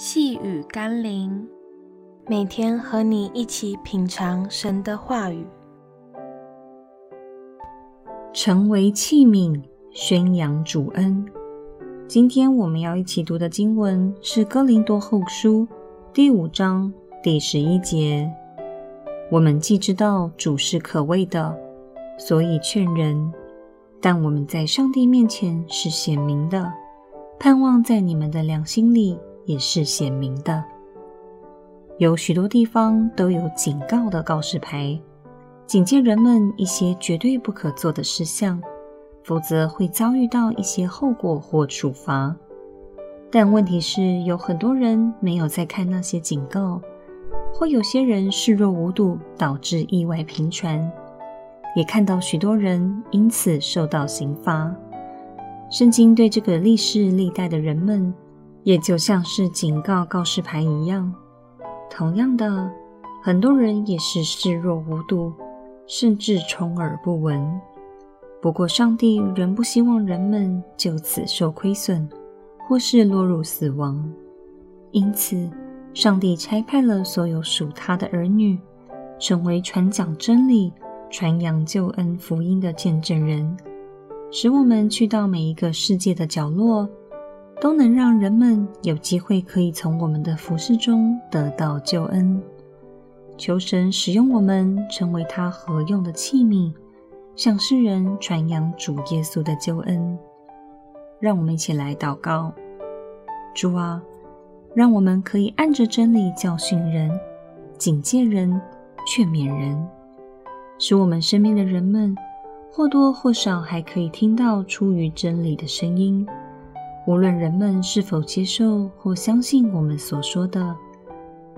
细雨甘霖，每天和你一起品尝神的话语，成为器皿，宣扬主恩。今天我们要一起读的经文是《哥林多后书》第五章第十一节。我们既知道主是可畏的，所以劝人；但我们在上帝面前是显明的，盼望在你们的良心里。也是显明的，有许多地方都有警告的告示牌，警戒人们一些绝对不可做的事项，否则会遭遇到一些后果或处罚。但问题是，有很多人没有在看那些警告，或有些人视若无睹，导致意外频传，也看到许多人因此受到刑罚。圣经对这个历世历代的人们。也就像是警告告示牌一样，同样的，很多人也是视若无睹，甚至充耳不闻。不过，上帝仍不希望人们就此受亏损，或是落入死亡。因此，上帝差派了所有属他的儿女，成为传讲真理、传扬救恩福音的见证人，使我们去到每一个世界的角落。都能让人们有机会可以从我们的服事中得到救恩。求神使用我们，成为他合用的器皿，向世人传扬主耶稣的救恩。让我们一起来祷告：主啊，让我们可以按着真理教训人、警戒人、劝勉人，使我们身边的人们或多或少还可以听到出于真理的声音。无论人们是否接受或相信我们所说的，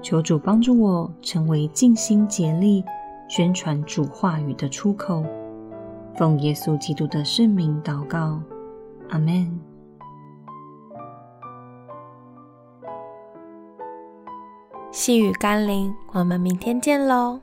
求主帮助我成为尽心竭力宣传主话语的出口。奉耶稣基督的圣名祷告，阿门。细雨甘霖，我们明天见喽。